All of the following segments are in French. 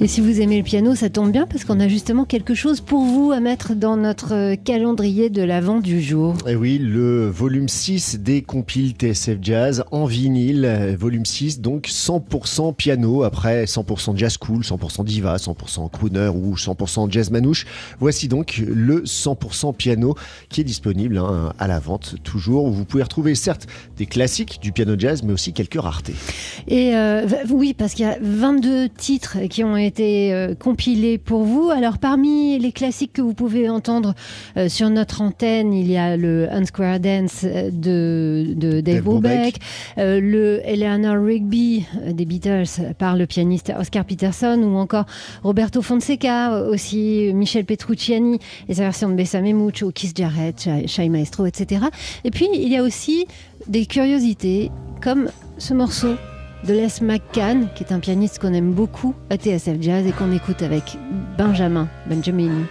Et si vous aimez le piano, ça tombe bien parce qu'on a justement quelque chose pour vous à mettre dans notre calendrier de l'avant du jour. Et oui, le volume 6 des compiles TSF Jazz en vinyle, volume 6, donc 100% piano, après 100% jazz cool, 100% diva, 100% crooner ou 100% jazz manouche. Voici donc le 100% piano qui est disponible hein, à la vente toujours. Vous pouvez retrouver certes des classiques du piano jazz, mais aussi quelques raretés. Et euh, oui, parce qu'il y a 22 titres qui ont été euh, compilés pour vous. Alors parmi les classiques que vous pouvez entendre euh, sur notre antenne, il y a le Unsquare Dance de, de Dave, Brubeck, euh, le Eleanor Rigby des Beatles par le pianiste Oscar Peterson ou encore Roberto Fonseca, aussi Michel Petrucciani et sa version de Bessame Mucho, Kiss Jarrett, Shai Maestro, etc. Et puis il y a aussi des curiosités comme ce morceau de Les McCann, qui est un pianiste qu'on aime beaucoup à TSF Jazz et qu'on écoute avec Benjamin Benjamin.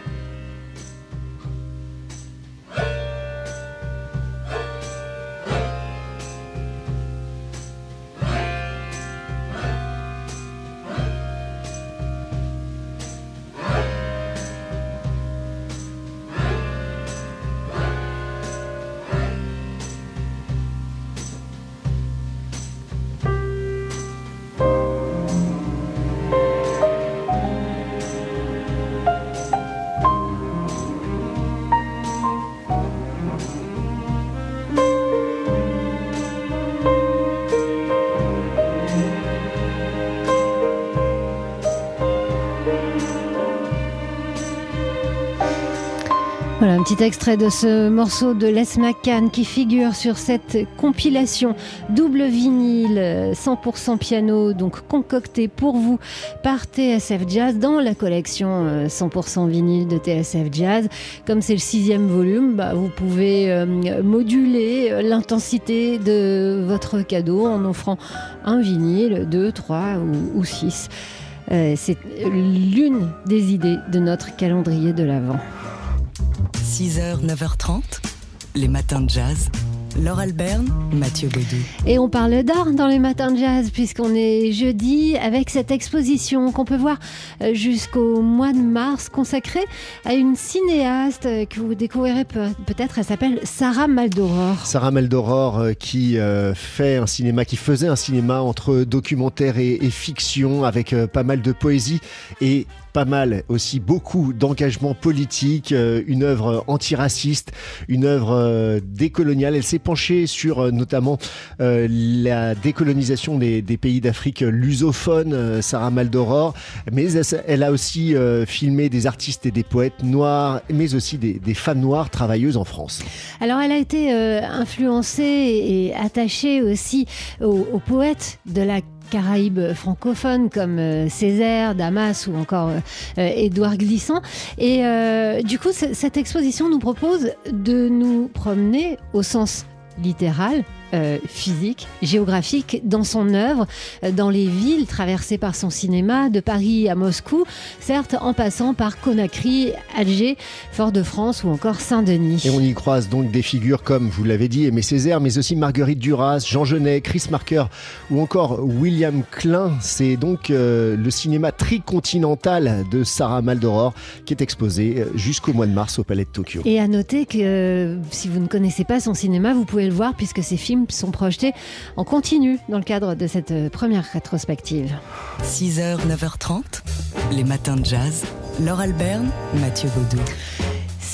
Petit extrait de ce morceau de Les McCann qui figure sur cette compilation double vinyle 100% piano, donc concocté pour vous par TSF Jazz dans la collection 100% vinyle de TSF Jazz. Comme c'est le sixième volume, bah, vous pouvez euh, moduler l'intensité de votre cadeau en offrant un vinyle, deux, trois ou, six. Euh, c'est l'une des idées de notre calendrier de l'Avent. 6h, 9h30, les matins de jazz. Laure Alberne, Mathieu Baudou. Et on parle d'art dans les matins de jazz, puisqu'on est jeudi avec cette exposition qu'on peut voir euh, jusqu'au mois de mars, consacrée à une cinéaste que vous découvrirez peut-être. Elle s'appelle Sarah Maldoror. Sarah Maldoror euh, qui euh, fait un cinéma, qui faisait un cinéma entre documentaire et, et fiction, avec pas mal de poésie et pas mal aussi beaucoup d'engagement politique, une œuvre antiraciste, une œuvre décoloniale. Elle s'est penchée sur notamment euh, la décolonisation des, pays d'Afrique lusophone, euh, Sarah Maldoror, mais elle a aussi euh, filmé des artistes et des poètes noirs, mais aussi des, des femmes noires travailleuses en France. Alors elle a été influencée et attachée aussi aux, aux poètes de la Caraïbes francophones comme euh, Césaire, Damas ou encore euh, Édouard Glissant. Et euh, du coup, cette exposition nous propose de nous promener au sens littéral euh, physique, géographique dans son œuvre, dans les villes traversées par son cinéma, de Paris à Moscou, certes en passant par Conakry, Alger, Fort-de-France ou encore Saint-Denis. Et on y croise donc des figures comme, vous l'avez dit, Aimé Césaire, mais aussi Marguerite Duras, Jean Genet, Chris Marker ou encore William Klein. C'est donc euh, le cinéma tricontinental de Sarah Maldoror qui est exposé jusqu'au mois de mars au Palais de Tokyo. Et à noter que euh, si vous ne connaissez pas son cinéma, vous pouvez le voir puisque ses films sont projetés en continu dans le cadre de cette première rétrospective. 6h, 9h30, les matins de jazz. Laure Alberne, Mathieu Baudou.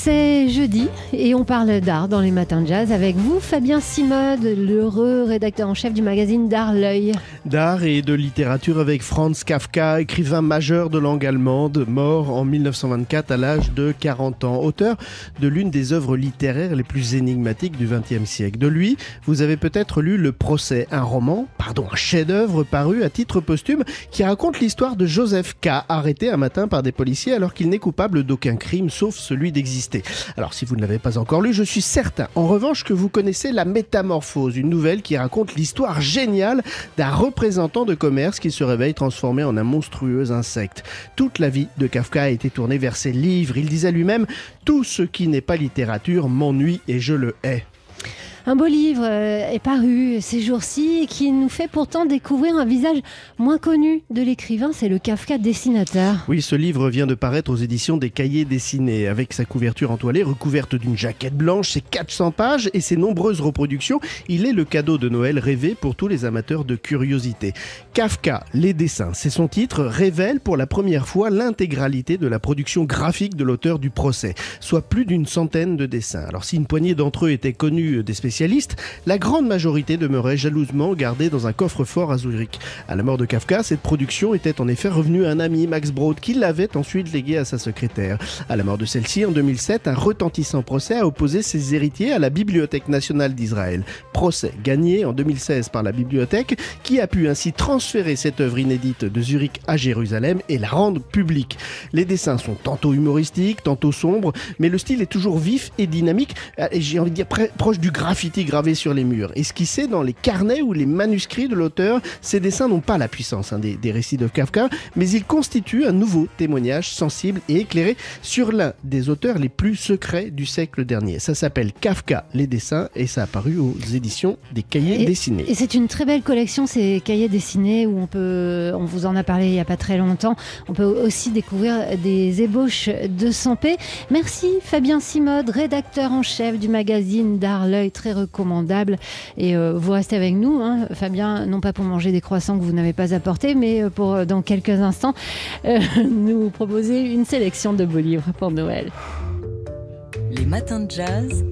C'est jeudi et on parle d'art dans les matins de jazz avec vous, Fabien Simode, l'heureux rédacteur en chef du magazine D'Art L'œil. D'art et de littérature avec Franz Kafka, écrivain majeur de langue allemande, mort en 1924 à l'âge de 40 ans, auteur de l'une des œuvres littéraires les plus énigmatiques du XXe siècle. De lui, vous avez peut-être lu Le Procès, un roman, pardon, un chef-d'œuvre paru à titre posthume qui raconte l'histoire de Joseph K, arrêté un matin par des policiers alors qu'il n'est coupable d'aucun crime sauf celui d'exister. Alors si vous ne l'avez pas encore lu, je suis certain en revanche que vous connaissez La Métamorphose, une nouvelle qui raconte l'histoire géniale d'un représentant de commerce qui se réveille transformé en un monstrueux insecte. Toute la vie de Kafka a été tournée vers ses livres. Il disait lui-même Tout ce qui n'est pas littérature m'ennuie et je le hais. Un beau livre euh, est paru ces jours-ci qui nous fait pourtant découvrir un visage moins connu de l'écrivain, c'est le Kafka dessinateur. Oui, ce livre vient de paraître aux éditions des Cahiers dessinés. Avec sa couverture entoilée, recouverte d'une jaquette blanche, ses 400 pages et ses nombreuses reproductions, il est le cadeau de Noël rêvé pour tous les amateurs de curiosité. Kafka, les dessins, c'est son titre, révèle pour la première fois l'intégralité de la production graphique de l'auteur du procès, soit plus d'une centaine de dessins. Alors si une poignée d'entre eux étaient connus des spécialistes, la grande majorité demeurait jalousement gardée dans un coffre-fort à Zurich. À la mort de Kafka, cette production était en effet revenue à un ami, Max Brod, qui l'avait ensuite léguée à sa secrétaire. À la mort de celle-ci, en 2007, un retentissant procès a opposé ses héritiers à la Bibliothèque nationale d'Israël. Procès gagné en 2016 par la bibliothèque, qui a pu ainsi transférer cette œuvre inédite de Zurich à Jérusalem et la rendre publique. Les dessins sont tantôt humoristiques, tantôt sombres, mais le style est toujours vif et dynamique, et j'ai envie de dire proche du graffiti gravé sur les murs. Esquissé dans les carnets ou les manuscrits de l'auteur, ces dessins n'ont pas la puissance hein, des, des, récits de Kafka, mais ils constituent un nouveau témoignage sensible et éclairé sur l'un des auteurs les plus secrets du siècle dernier. Ça s'appelle Kafka, les dessins, et ça a paru aux éditions des cahiers dessinés. Et c'est une très belle collection, ces cahiers dessinés, où on peut, on vous en a parlé il n'y a pas très longtemps, on peut aussi découvrir des ébauches de Sampé. Merci Fabien Simode, rédacteur en chef du magazine D'Art L'œil, très recommandable. Et euh, vous restez avec nous, hein, Fabien, non pas pour manger des croissants que vous n'avez pas apportés, mais euh, pour euh, dans quelques instants nous proposer une sélection de beaux livres pour Noël. Les matins de jazz.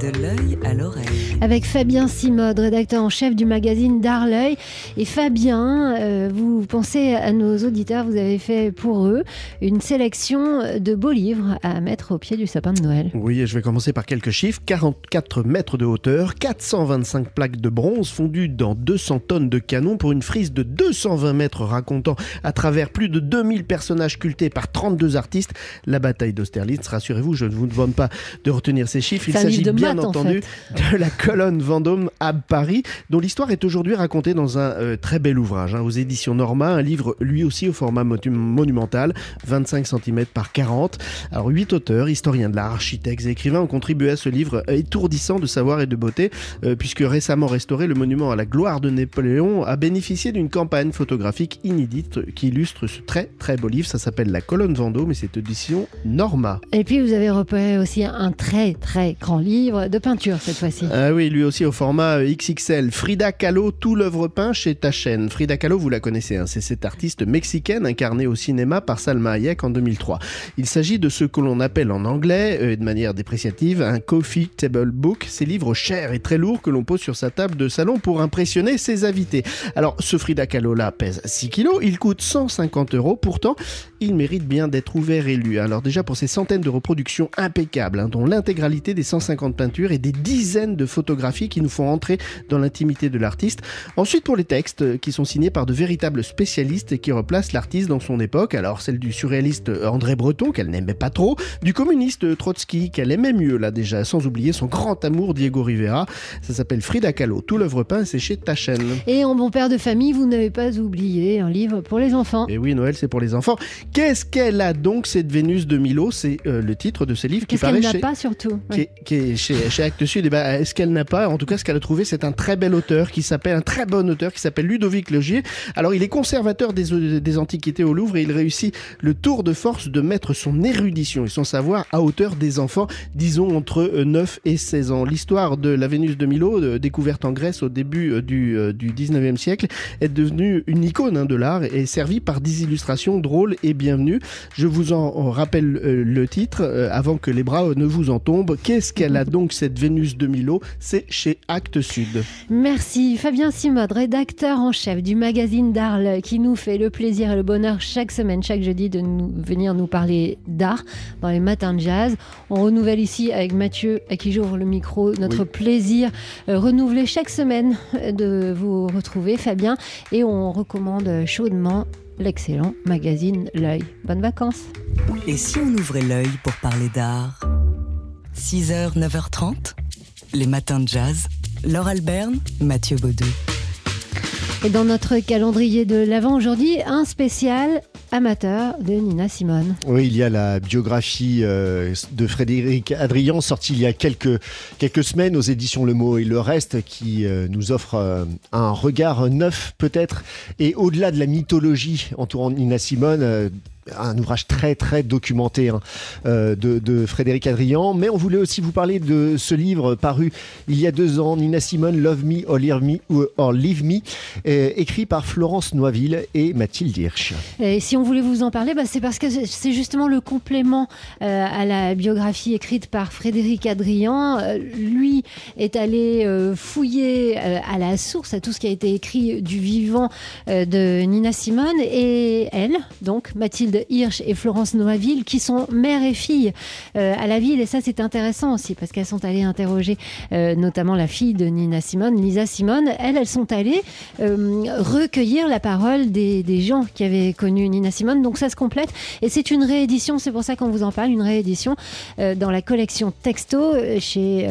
De l'œil à l'oreille. Avec Fabien Simode, rédacteur en chef du magazine D'Arleuil. Et Fabien, euh, vous pensez à nos auditeurs, vous avez fait pour eux une sélection de beaux livres à mettre au pied du sapin de Noël. Oui, et je vais commencer par quelques chiffres. 44 mètres de hauteur, 425 plaques de bronze fondues dans 200 tonnes de canon pour une frise de 220 mètres racontant à travers plus de 2000 personnages cultés par 32 artistes la bataille d'Austerlitz. Rassurez-vous, je ne vous demande pas de retenir ces chiffres. Il s'agit bien bien entendu de la colonne Vendôme à Paris, dont l'histoire est aujourd'hui racontée dans un euh, très bel ouvrage, hein, aux éditions Norma, un livre lui aussi au format monumental, 25 cm par 40. Alors, huit auteurs, historiens de l'art, architectes et écrivains ont contribué à ce livre étourdissant de savoir et de beauté, euh, puisque récemment restauré, le monument à la gloire de Napoléon a bénéficié d'une campagne photographique inédite qui illustre ce très très beau livre. Ça s'appelle La colonne Vendôme et c'est édition Norma. Et puis, vous avez repéré aussi un très très grand livre de peinture cette fois-ci. Ah oui, lui aussi au format euh, XXL. Frida Kahlo, tout l'œuvre peint chez ta chaîne. Frida Kahlo, vous la connaissez, hein, c'est cette artiste mexicaine incarnée au cinéma par Salma Hayek en 2003. Il s'agit de ce que l'on appelle en anglais, euh, de manière dépréciative, un coffee table book, ces livres chers et très lourds que l'on pose sur sa table de salon pour impressionner ses invités. Alors, ce Frida Kahlo là pèse 6 kilos, il coûte 150 euros, pourtant, il mérite bien d'être ouvert et lu. Alors déjà pour ces centaines de reproductions impeccables, hein, dont l'intégralité des 150 et des dizaines de photographies qui nous font entrer dans l'intimité de l'artiste. Ensuite, pour les textes euh, qui sont signés par de véritables spécialistes et qui replacent l'artiste dans son époque. Alors, celle du surréaliste euh, André Breton, qu'elle n'aimait pas trop, du communiste euh, Trotsky, qu'elle aimait mieux, là déjà, sans oublier son grand amour Diego Rivera. Ça s'appelle Frida Kahlo. Tout l'œuvre peint, c'est chez Tachen. Et en bon père de famille, vous n'avez pas oublié un livre pour les enfants. Et oui, Noël, c'est pour les enfants. Qu'est-ce qu'elle a donc, cette Vénus de Milo? C'est le titre de ce livre qui paraît chez... n'a pas surtout? qui est chez chez, Actes Sud, eh ben, est-ce qu'elle n'a pas? En tout cas, ce qu'elle a trouvé, c'est un très bel auteur qui s'appelle, un très bon auteur qui s'appelle Ludovic Legier. Alors, il est conservateur des, des antiquités au Louvre et il réussit le tour de force de mettre son érudition et son savoir à hauteur des enfants, disons entre 9 euh, et 16 ans. L'histoire de la Vénus de Milo, euh, découverte en Grèce au début euh, du, du 19e siècle, est devenue une icône hein, de l'art et servie par des illustrations drôles et bienvenues. Je vous en rappelle le titre avant que les bras ne vous en tombent. Qu'est-ce qu'elle a donc cette Vénus de Milo, c'est chez Actes Sud. Merci Fabien Simode, rédacteur en chef du magazine d'Arles, qui nous fait le plaisir et le bonheur chaque semaine, chaque jeudi, de nous, venir nous parler d'art dans les matins de jazz. On renouvelle ici avec Mathieu, à qui j'ouvre le micro, notre plaisir euh, renouvelé chaque semaine euh, de vous retrouver, Fabien, et on recommande chaudement l'excellent magazine L'œil. Bonnes vacances. Et si on ouvrait l'œil pour parler d'art? 6h, 9h30, les matins de jazz. Laure Alberne, Mathieu Baudou. Et dans notre calendrier de l'avant aujourd'hui, un spécial amateur de Nina Simone. Oui, il y a la biographie euh, de Frédéric Adrian sortie il y a quelques, quelques semaines aux éditions Le Mot et le Reste qui euh, nous offre euh, un regard neuf peut-être et au-delà de la mythologie entourant Nina Simone un ouvrage très très documenté hein, euh, de, Frédéric Adrian. Mais on voulait aussi vous parler de ce livre paru il y a deux ans, Nina Simone, Love Me or Leave Me, or Leave Me écrit par Florence Noiville et Mathilde Hirsch. Et si on voulait vous en parler, bah, c'est parce que c'est justement le complément euh, à la biographie écrite par Frédéric Adrian. Euh, lui est allé fouiller à la source à tout ce qui a été écrit du vivant de Nina Simone et elle, donc Mathilde Hirsch et Florence Noaville, qui sont mère et fille euh, à la ville. Et ça, c'est intéressant aussi, parce qu'elles sont allées interroger euh, notamment la fille de Nina Simone, Lisa Simone. Elles, elles sont allées euh, recueillir la parole des, gens qui avaient connu Nina Simone. Donc ça se complète. Et c'est une réédition, c'est pour ça qu'on vous en parle, une réédition dans la collection Texto chez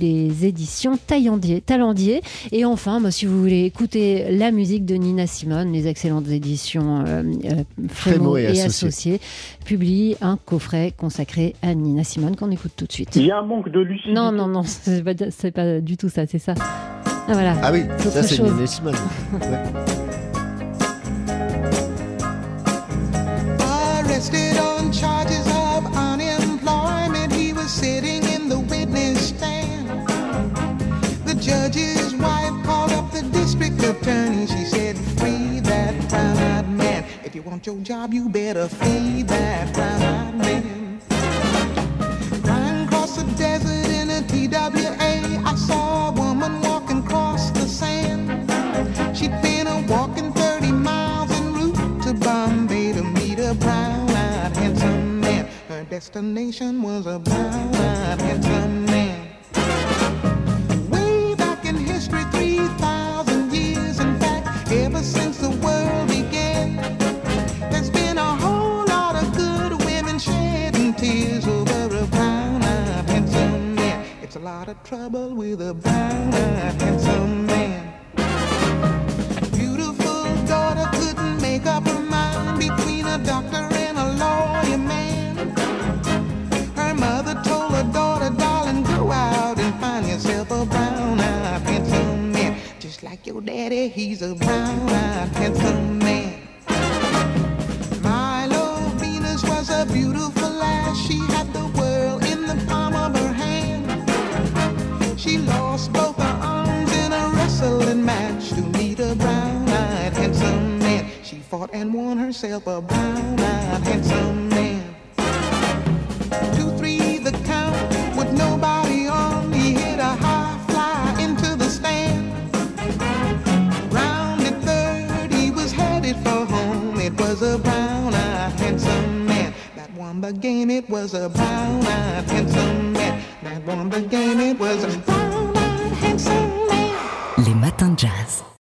les éditions Taillandier, Talendier. Et enfin, si vous voulez écouter la musique de Nina Simone, les excellentes éditions Frémo et associés publie un coffret consacré à Nina Simone qu'on écoute tout de suite. Il y a un manque de lucidité. Non, non, non, c'est pas, pas du tout ça, c'est ça. Ah, voilà. Ah oui, ça c'est Nina Simone. If you want your job, you better feed that brown-eyed man. Riding across the desert in a TWA, I saw a woman walking across the sand. She'd been a walking 30 miles en route to Bombay to meet a brown-eyed handsome man. Her destination was a brown-eyed handsome man. Way back in history, 3,000 years, in fact, ever since the world Trouble with a brown-eyed handsome man. Beautiful daughter couldn't make up her mind between a doctor and a lawyer man. Her mother told her daughter, darling, go out and find yourself a brown-eyed handsome man. Just like your daddy, he's a brown-eyed handsome sail, but bow, bow.